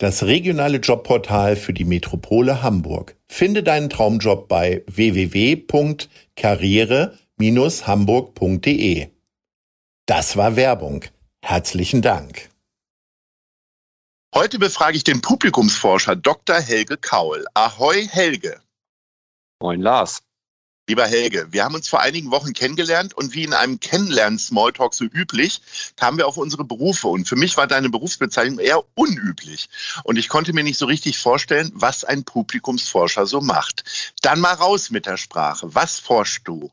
Das regionale Jobportal für die Metropole Hamburg. Finde deinen Traumjob bei www.karriere-hamburg.de. Das war Werbung. Herzlichen Dank. Heute befrage ich den Publikumsforscher Dr. Helge Kaul. Ahoi Helge. Moin Lars. Lieber Helge, wir haben uns vor einigen Wochen kennengelernt und wie in einem Kennenlernen-Smalltalk so üblich, kamen wir auf unsere Berufe. Und für mich war deine Berufsbezeichnung eher unüblich. Und ich konnte mir nicht so richtig vorstellen, was ein Publikumsforscher so macht. Dann mal raus mit der Sprache. Was forschst du?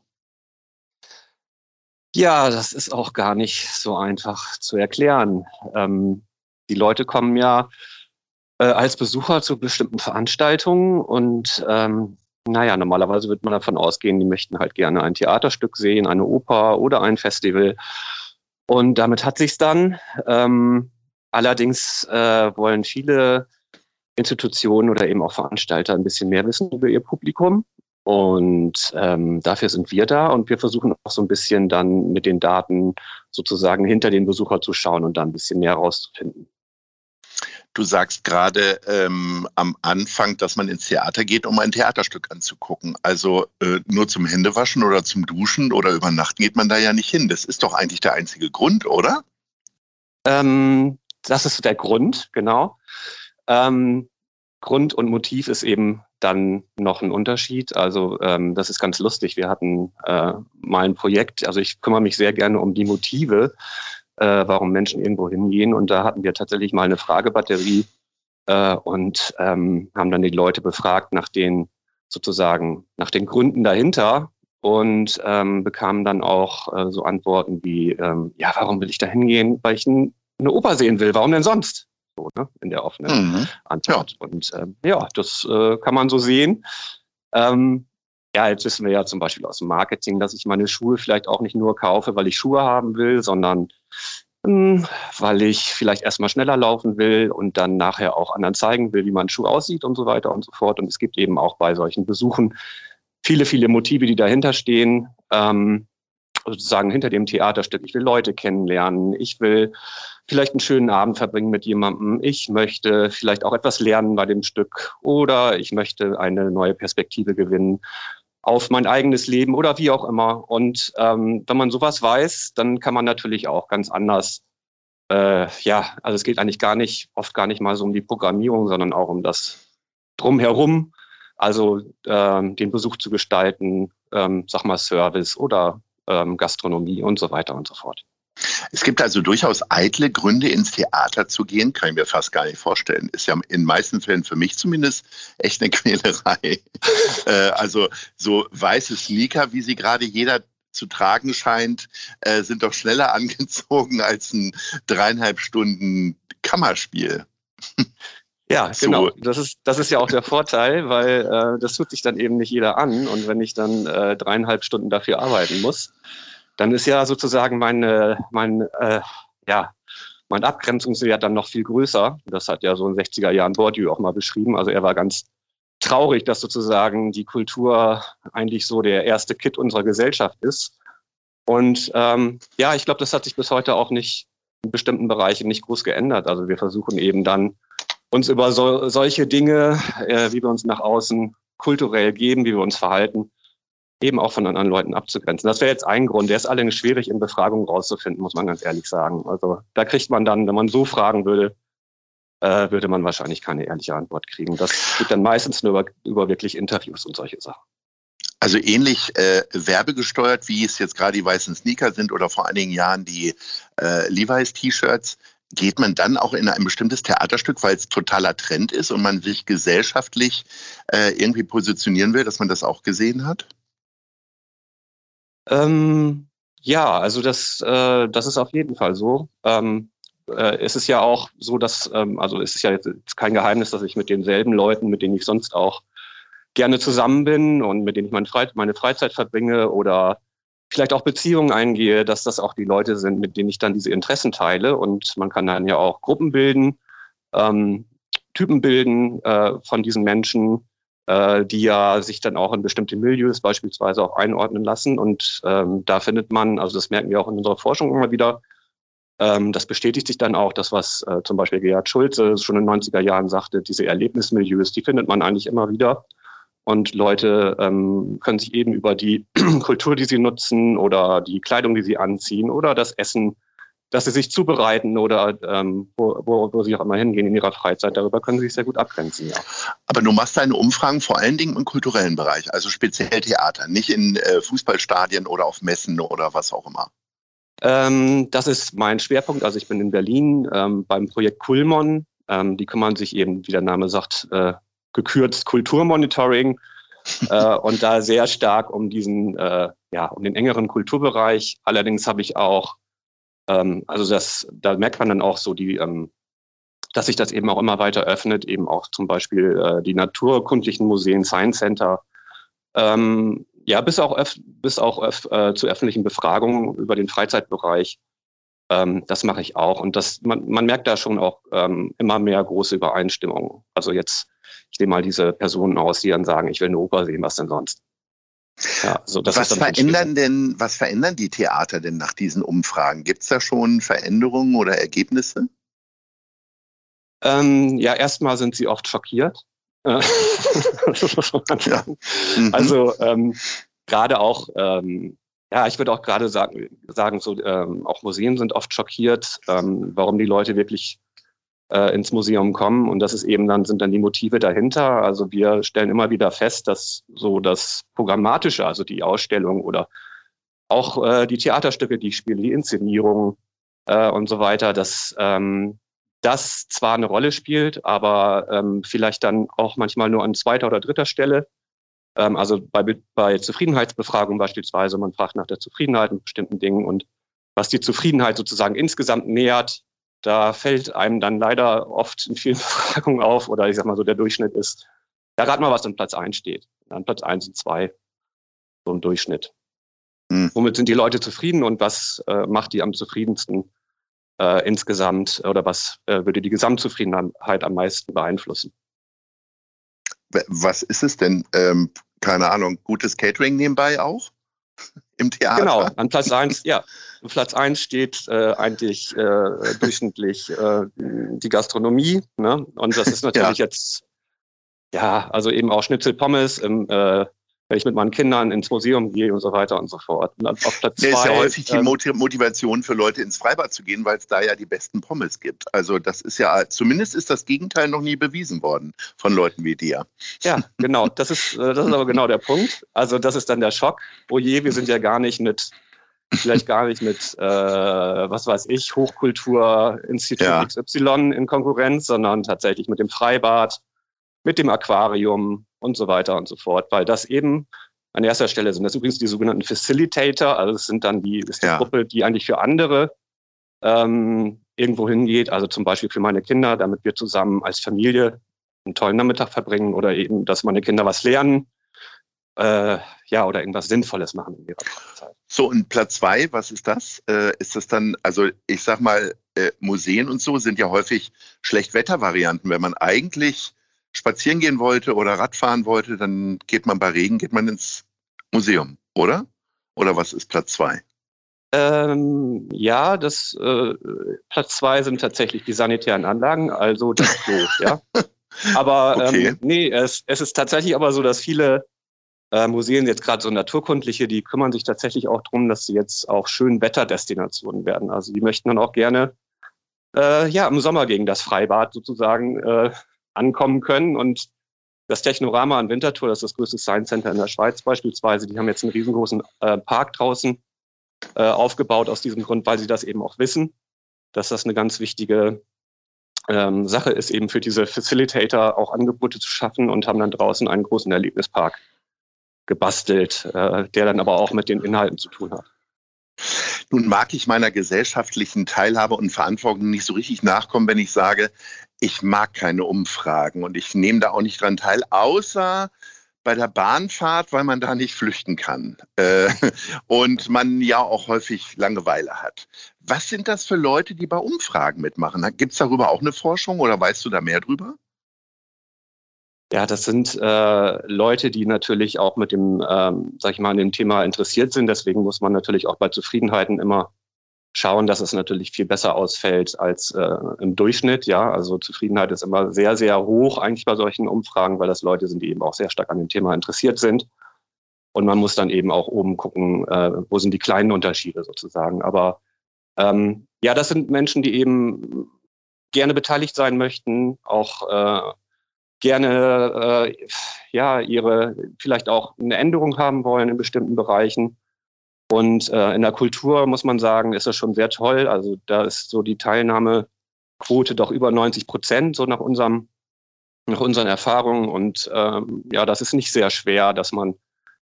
Ja, das ist auch gar nicht so einfach zu erklären. Ähm, die Leute kommen ja äh, als Besucher zu bestimmten Veranstaltungen und ähm, naja, normalerweise wird man davon ausgehen, die möchten halt gerne ein Theaterstück sehen, eine Oper oder ein Festival. Und damit hat sich's dann. Ähm, allerdings äh, wollen viele Institutionen oder eben auch Veranstalter ein bisschen mehr wissen über ihr Publikum. Und ähm, dafür sind wir da und wir versuchen auch so ein bisschen dann mit den Daten sozusagen hinter den Besucher zu schauen und da ein bisschen mehr rauszufinden. Du sagst gerade ähm, am Anfang, dass man ins Theater geht, um ein Theaterstück anzugucken. Also äh, nur zum Händewaschen oder zum Duschen oder übernachten geht man da ja nicht hin. Das ist doch eigentlich der einzige Grund, oder? Ähm, das ist der Grund, genau. Ähm, Grund und Motiv ist eben dann noch ein Unterschied. Also ähm, das ist ganz lustig. Wir hatten äh, mal ein Projekt, also ich kümmere mich sehr gerne um die Motive äh, warum Menschen irgendwo hingehen. Und da hatten wir tatsächlich mal eine Fragebatterie äh, und ähm, haben dann die Leute befragt nach den sozusagen nach den Gründen dahinter und ähm, bekamen dann auch äh, so Antworten wie ähm, ja warum will ich da hingehen weil ich ein, eine Oper sehen will warum denn sonst so ne, in der offenen mhm. Antwort ja. und ähm, ja das äh, kann man so sehen ähm, ja, jetzt wissen wir ja zum Beispiel aus dem Marketing, dass ich meine Schuhe vielleicht auch nicht nur kaufe, weil ich Schuhe haben will, sondern mh, hm, weil ich vielleicht erstmal schneller laufen will und dann nachher auch anderen zeigen will, wie mein Schuh aussieht und so weiter und so fort. Und es gibt eben auch bei solchen Besuchen viele, viele Motive, die dahinter stehen. Ähm, sozusagen hinter dem Theaterstück. Ich will Leute kennenlernen. Ich will vielleicht einen schönen Abend verbringen mit jemandem. Ich möchte vielleicht auch etwas lernen bei dem Stück oder ich möchte eine neue Perspektive gewinnen auf mein eigenes Leben oder wie auch immer. Und ähm, wenn man sowas weiß, dann kann man natürlich auch ganz anders, äh, ja, also es geht eigentlich gar nicht, oft gar nicht mal so um die Programmierung, sondern auch um das drumherum, also ähm, den Besuch zu gestalten, ähm, sag mal Service oder ähm, Gastronomie und so weiter und so fort. Es gibt also durchaus eitle Gründe, ins Theater zu gehen, kann ich mir fast gar nicht vorstellen. Ist ja in meisten Fällen für mich zumindest echt eine Quälerei. äh, also so weiße Sneaker, wie sie gerade jeder zu tragen scheint, äh, sind doch schneller angezogen als ein dreieinhalb Stunden Kammerspiel. Ja, so. genau. Das ist, das ist ja auch der Vorteil, weil äh, das tut sich dann eben nicht jeder an. Und wenn ich dann äh, dreieinhalb Stunden dafür arbeiten muss, dann ist ja sozusagen meine, mein, äh, ja, mein Abgrenzungswert dann noch viel größer. Das hat ja so in 60er Jahren Bourdieu auch mal beschrieben. Also er war ganz traurig, dass sozusagen die Kultur eigentlich so der erste Kit unserer Gesellschaft ist. Und ähm, ja, ich glaube, das hat sich bis heute auch nicht in bestimmten Bereichen nicht groß geändert. Also wir versuchen eben dann uns über so, solche Dinge, äh, wie wir uns nach außen kulturell geben, wie wir uns verhalten, eben auch von anderen Leuten abzugrenzen. Das wäre jetzt ein Grund. Der ist allerdings schwierig in Befragungen rauszufinden, muss man ganz ehrlich sagen. Also da kriegt man dann, wenn man so fragen würde, äh, würde man wahrscheinlich keine ehrliche Antwort kriegen. Das geht dann meistens nur über, über wirklich Interviews und solche Sachen. Also ähnlich äh, werbegesteuert, wie es jetzt gerade die weißen Sneaker sind oder vor einigen Jahren die äh, Levi's T-Shirts, geht man dann auch in ein bestimmtes Theaterstück, weil es totaler Trend ist und man sich gesellschaftlich äh, irgendwie positionieren will, dass man das auch gesehen hat? Ähm, ja, also das, äh, das ist auf jeden Fall so. Ähm, äh, es ist ja auch so, dass, ähm, also es ist ja jetzt kein Geheimnis, dass ich mit denselben Leuten, mit denen ich sonst auch gerne zusammen bin und mit denen ich meine, Freizeit, meine Freizeit verbringe oder vielleicht auch Beziehungen eingehe, dass das auch die Leute sind, mit denen ich dann diese Interessen teile. Und man kann dann ja auch Gruppen bilden, ähm, Typen bilden äh, von diesen Menschen, äh, die ja sich dann auch in bestimmte Milieus beispielsweise auch einordnen lassen. Und ähm, da findet man, also das merken wir auch in unserer Forschung immer wieder, ähm, das bestätigt sich dann auch, das, was äh, zum Beispiel Gerhard Schulze schon in den 90er Jahren sagte, diese Erlebnismilieus, die findet man eigentlich immer wieder. Und Leute ähm, können sich eben über die Kultur, die sie nutzen oder die Kleidung, die sie anziehen oder das Essen, das sie sich zubereiten oder ähm, wo, wo, wo sie auch immer hingehen in ihrer Freizeit, darüber können sie sich sehr gut abgrenzen. Ja. Aber du machst deine Umfragen vor allen Dingen im kulturellen Bereich, also speziell Theater, nicht in äh, Fußballstadien oder auf Messen oder was auch immer. Ähm, das ist mein Schwerpunkt. Also ich bin in Berlin ähm, beim Projekt Kulmon. Ähm, die kümmern sich eben, wie der Name sagt, äh, gekürzt Kulturmonitoring äh, und da sehr stark um diesen, äh, ja, um den engeren Kulturbereich. Allerdings habe ich auch, ähm, also das, da merkt man dann auch so die, ähm, dass sich das eben auch immer weiter öffnet, eben auch zum Beispiel äh, die naturkundlichen Museen, Science Center, ähm, ja, bis auch, bis auch äh, zu öffentlichen Befragungen über den Freizeitbereich. Ähm, das mache ich auch. Und das, man, man merkt da schon auch ähm, immer mehr große Übereinstimmungen. Also jetzt ich nehme mal diese Personen aus, die dann sagen, ich will eine Oper sehen, was denn sonst? Ja, so, was verändern denn, was verändern die Theater denn nach diesen Umfragen? Gibt es da schon Veränderungen oder Ergebnisse? Ähm, ja, erstmal sind sie oft schockiert. ja. mhm. Also ähm, gerade auch, ähm, ja, ich würde auch gerade sagen, sagen so, ähm, auch Museen sind oft schockiert, ähm, warum die Leute wirklich äh, ins Museum kommen. Und das ist eben dann, sind dann die Motive dahinter. Also wir stellen immer wieder fest, dass so das Programmatische, also die Ausstellung oder auch äh, die Theaterstücke, die ich spiele, die Inszenierung äh, und so weiter, dass ähm, das zwar eine Rolle spielt, aber ähm, vielleicht dann auch manchmal nur an zweiter oder dritter Stelle. Ähm, also bei, bei Zufriedenheitsbefragungen beispielsweise, man fragt nach der Zufriedenheit mit bestimmten Dingen und was die Zufriedenheit sozusagen insgesamt nähert, da fällt einem dann leider oft in vielen Befragungen auf, oder ich sag mal so, der Durchschnitt ist, da rat mal, was an Platz 1 steht. An Platz 1 und 2, so ein Durchschnitt. Hm. Womit sind die Leute zufrieden und was äh, macht die am zufriedensten äh, insgesamt oder was äh, würde die Gesamtzufriedenheit am meisten beeinflussen? Was ist es denn? Ähm, keine Ahnung, gutes Catering nebenbei auch? Im Theater? Genau, an Platz 1, ja. Platz 1 steht äh, eigentlich äh, durchschnittlich äh, die Gastronomie. Ne? Und das ist natürlich ja. jetzt, ja, also eben auch Schnitzel Pommes im äh, wenn ich mit meinen Kindern ins Museum gehe und so weiter und so fort. Und auf Platz zwei, ist ja häufig die ähm, Motivation für Leute ins Freibad zu gehen, weil es da ja die besten Pommes gibt. Also das ist ja, zumindest ist das Gegenteil noch nie bewiesen worden von Leuten wie dir. Ja, genau. Das ist, äh, das ist aber genau der Punkt. Also das ist dann der Schock. Oh je, wir sind ja gar nicht mit vielleicht gar nicht mit, äh, was weiß ich, Hochkulturinstitut ja. XY in Konkurrenz, sondern tatsächlich mit dem Freibad, mit dem Aquarium und so weiter und so fort, weil das eben an erster Stelle sind das übrigens die sogenannten Facilitator, also das sind dann die, ist die ja. Gruppe, die eigentlich für andere ähm, irgendwo hingeht, also zum Beispiel für meine Kinder, damit wir zusammen als Familie einen tollen Nachmittag verbringen oder eben, dass meine Kinder was lernen äh, ja, oder irgendwas Sinnvolles machen in ihrer Zeit. So, und Platz zwei, was ist das? Äh, ist das dann, also ich sag mal, äh, Museen und so sind ja häufig Schlechtwettervarianten. Wenn man eigentlich spazieren gehen wollte oder Radfahren wollte, dann geht man bei Regen, geht man ins Museum, oder? Oder was ist Platz zwei? Ähm, ja, das äh, Platz zwei sind tatsächlich die sanitären Anlagen, also das Klo, ja. Aber okay. ähm, nee, es, es ist tatsächlich aber so, dass viele äh, Museen, jetzt gerade so naturkundliche, die kümmern sich tatsächlich auch darum, dass sie jetzt auch schön Wetterdestinationen werden. Also die möchten dann auch gerne äh, ja im Sommer gegen das Freibad sozusagen äh, ankommen können und das Technorama in Winterthur, das ist das größte Science Center in der Schweiz beispielsweise, die haben jetzt einen riesengroßen äh, Park draußen äh, aufgebaut aus diesem Grund, weil sie das eben auch wissen, dass das eine ganz wichtige ähm, Sache ist, eben für diese Facilitator auch Angebote zu schaffen und haben dann draußen einen großen Erlebnispark gebastelt, äh, der dann aber auch mit den Inhalten zu tun hat. Nun mag ich meiner gesellschaftlichen Teilhabe und Verantwortung nicht so richtig nachkommen, wenn ich sage, ich mag keine Umfragen und ich nehme da auch nicht dran teil, außer bei der Bahnfahrt, weil man da nicht flüchten kann äh, und man ja auch häufig Langeweile hat. Was sind das für Leute, die bei Umfragen mitmachen? Gibt es darüber auch eine Forschung oder weißt du da mehr drüber? Ja, das sind äh, Leute, die natürlich auch mit dem, ähm, sag ich mal, an dem Thema interessiert sind. Deswegen muss man natürlich auch bei Zufriedenheiten immer schauen, dass es natürlich viel besser ausfällt als äh, im Durchschnitt. Ja, also Zufriedenheit ist immer sehr, sehr hoch eigentlich bei solchen Umfragen, weil das Leute sind, die eben auch sehr stark an dem Thema interessiert sind. Und man muss dann eben auch oben gucken, äh, wo sind die kleinen Unterschiede sozusagen. Aber ähm, ja, das sind Menschen, die eben gerne beteiligt sein möchten, auch äh, gerne äh, ja ihre vielleicht auch eine Änderung haben wollen in bestimmten Bereichen. Und äh, in der Kultur muss man sagen, ist das schon sehr toll. Also da ist so die Teilnahmequote doch über 90 Prozent, so nach unserem nach unseren Erfahrungen. Und ähm, ja, das ist nicht sehr schwer, dass man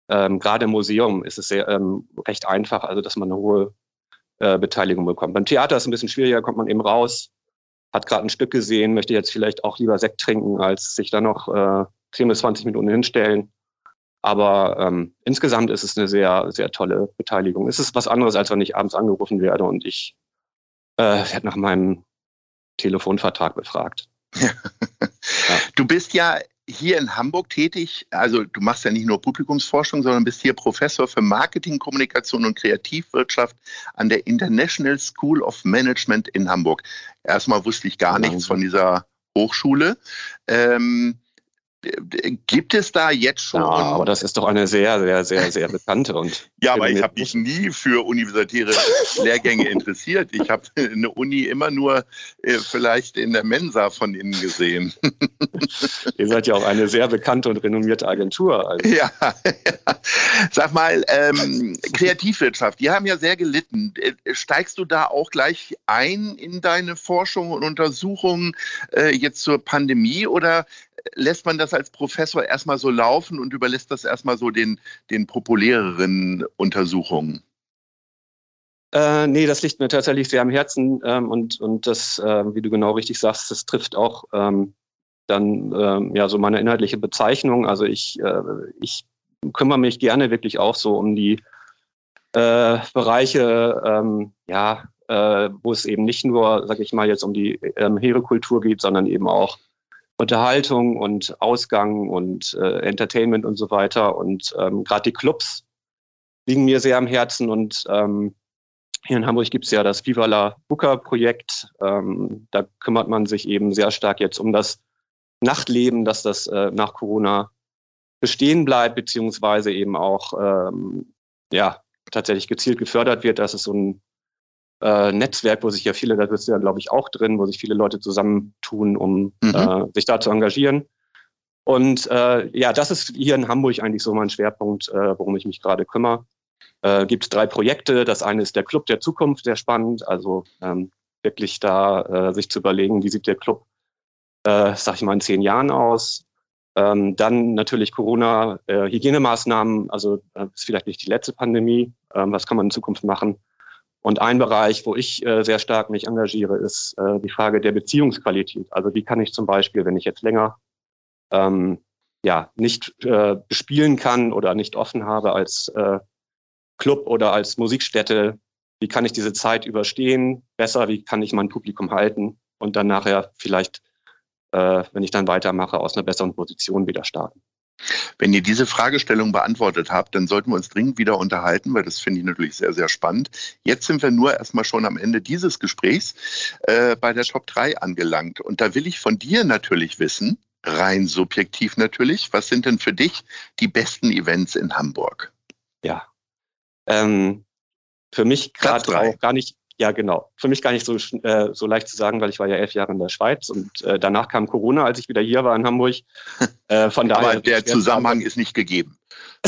ähm, gerade im Museum ist es sehr ähm, recht einfach, also dass man eine hohe äh, Beteiligung bekommt. Beim Theater ist es ein bisschen schwieriger, kommt man eben raus, hat gerade ein Stück gesehen, möchte jetzt vielleicht auch lieber Sekt trinken, als sich da noch äh, 10 bis 20 Minuten hinstellen. Aber ähm, insgesamt ist es eine sehr, sehr tolle Beteiligung. Es ist was anderes, als wenn ich abends angerufen werde und ich äh, werde nach meinem Telefonvertrag befragt. ja. Du bist ja hier in Hamburg tätig. Also du machst ja nicht nur Publikumsforschung, sondern bist hier Professor für Marketing, Kommunikation und Kreativwirtschaft an der International School of Management in Hamburg. Erstmal wusste ich gar nichts von dieser Hochschule. Ähm, Gibt es da jetzt schon? Ja, aber das ist doch eine sehr, sehr, sehr, sehr bekannte und. ja, aber ich habe mich nie für universitäre Lehrgänge interessiert. Ich habe eine Uni immer nur äh, vielleicht in der Mensa von innen gesehen. Ihr seid ja auch eine sehr bekannte und renommierte Agentur. Also. Ja, ja, sag mal, ähm, Kreativwirtschaft, die haben ja sehr gelitten. Äh, steigst du da auch gleich ein in deine Forschung und Untersuchungen äh, jetzt zur Pandemie oder lässt man das als Professor erstmal so laufen und überlässt das erstmal so den, den populäreren Untersuchungen? Äh, nee, das liegt mir tatsächlich sehr am Herzen ähm, und, und das, äh, wie du genau richtig sagst, das trifft auch ähm, dann ähm, ja so meine inhaltliche Bezeichnung. Also ich, äh, ich kümmere mich gerne wirklich auch so um die äh, Bereiche, ähm, ja, äh, wo es eben nicht nur, sag ich mal, jetzt um die ähm, Heerekultur geht, sondern eben auch Unterhaltung und Ausgang und äh, Entertainment und so weiter. Und ähm, gerade die Clubs liegen mir sehr am Herzen. Und ähm, hier in Hamburg gibt es ja das Viva la Booker Projekt. Ähm, da kümmert man sich eben sehr stark jetzt um das Nachtleben, dass das äh, nach Corona bestehen bleibt, beziehungsweise eben auch ähm, ja, tatsächlich gezielt gefördert wird. Das ist so ein äh, Netzwerk, wo sich ja viele, da bist du ja, glaube ich, auch drin, wo sich viele Leute zusammentun, um mhm. äh, sich da zu engagieren. Und äh, ja, das ist hier in Hamburg eigentlich so mein Schwerpunkt, äh, worum ich mich gerade kümmere. Äh, gibt drei Projekte. Das eine ist der Club der Zukunft, sehr spannend. Also ähm, wirklich da äh, sich zu überlegen, wie sieht der Club, äh, sag ich mal, in zehn Jahren aus. Ähm, dann natürlich Corona, äh, Hygienemaßnahmen, also äh, ist vielleicht nicht die letzte Pandemie. Ähm, was kann man in Zukunft machen? Und ein Bereich, wo ich äh, sehr stark mich engagiere, ist äh, die Frage der Beziehungsqualität. Also wie kann ich zum Beispiel, wenn ich jetzt länger ähm, ja nicht äh, bespielen kann oder nicht offen habe als äh, Club oder als Musikstätte, wie kann ich diese Zeit überstehen? Besser, wie kann ich mein Publikum halten und dann nachher vielleicht, äh, wenn ich dann weitermache, aus einer besseren Position wieder starten? Wenn ihr diese Fragestellung beantwortet habt, dann sollten wir uns dringend wieder unterhalten, weil das finde ich natürlich sehr, sehr spannend. Jetzt sind wir nur erstmal schon am Ende dieses Gesprächs äh, bei der Top 3 angelangt. Und da will ich von dir natürlich wissen, rein subjektiv natürlich, was sind denn für dich die besten Events in Hamburg? Ja. Ähm, für mich gerade auch gar nicht, ja, genau. Für mich gar nicht so, äh, so leicht zu sagen, weil ich war ja elf Jahre in der Schweiz und äh, danach kam Corona, als ich wieder hier war in Hamburg. Äh, von daher Aber der Zusammenhang ist nicht gegeben.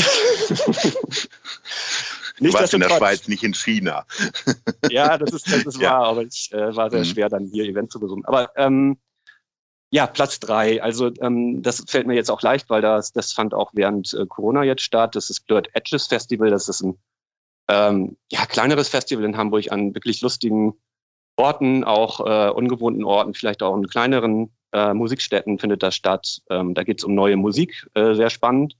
Du warst in der Schweiz, nicht in China. ja, das ist, das ist ja. wahr, aber es äh, war sehr mhm. schwer, dann hier Event zu besuchen. Aber ähm, ja, Platz drei. Also ähm, das fällt mir jetzt auch leicht, weil das, das fand auch während äh, Corona jetzt statt. Das ist Blurred Edges Festival. Das ist ein ähm, ja, kleineres Festival in Hamburg an wirklich lustigen Orten, auch äh, ungewohnten Orten, vielleicht auch in kleineren äh, Musikstätten findet das statt. Ähm, da geht es um neue Musik, äh, sehr spannend.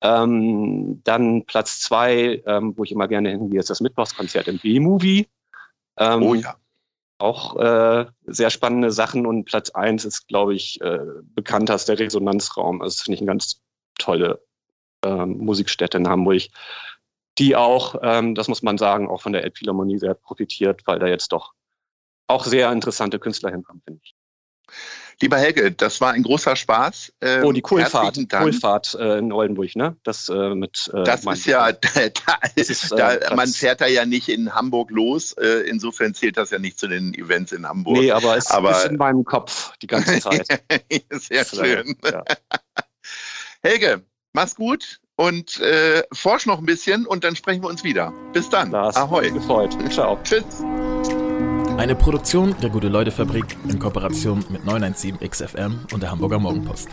Ähm, dann Platz zwei, ähm, wo ich immer gerne hingehe, ist das Mittwochskonzert im B-Movie. Ähm, oh ja. Auch äh, sehr spannende Sachen und Platz eins ist, glaube ich, äh, bekannt als der Resonanzraum. Also das finde ich eine ganz tolle ähm, Musikstätte in Hamburg die auch, ähm, das muss man sagen, auch von der Elbphilharmonie sehr profitiert, weil da jetzt doch auch sehr interessante Künstler hinkommen, finde ich. Lieber Helge, das war ein großer Spaß. Ähm, oh, die Kohlfahrt, Kohlfahrt äh, in Oldenburg, ne? Das äh, mit. Äh, das ist ja, da, das ist, da, äh, man fährt da ja nicht in Hamburg los. Äh, insofern zählt das ja nicht zu den Events in Hamburg. Nee, aber es aber, ist in meinem Kopf die ganze Zeit. Sehr schön. Ja. Helge, mach's gut und äh, forsch noch ein bisschen und dann sprechen wir uns wieder. Bis dann. Lars, Ahoi. Gefreut. Ciao. Tschüss. Eine Produktion der Gute-Leute-Fabrik in Kooperation mit 917XFM und der Hamburger Morgenpost.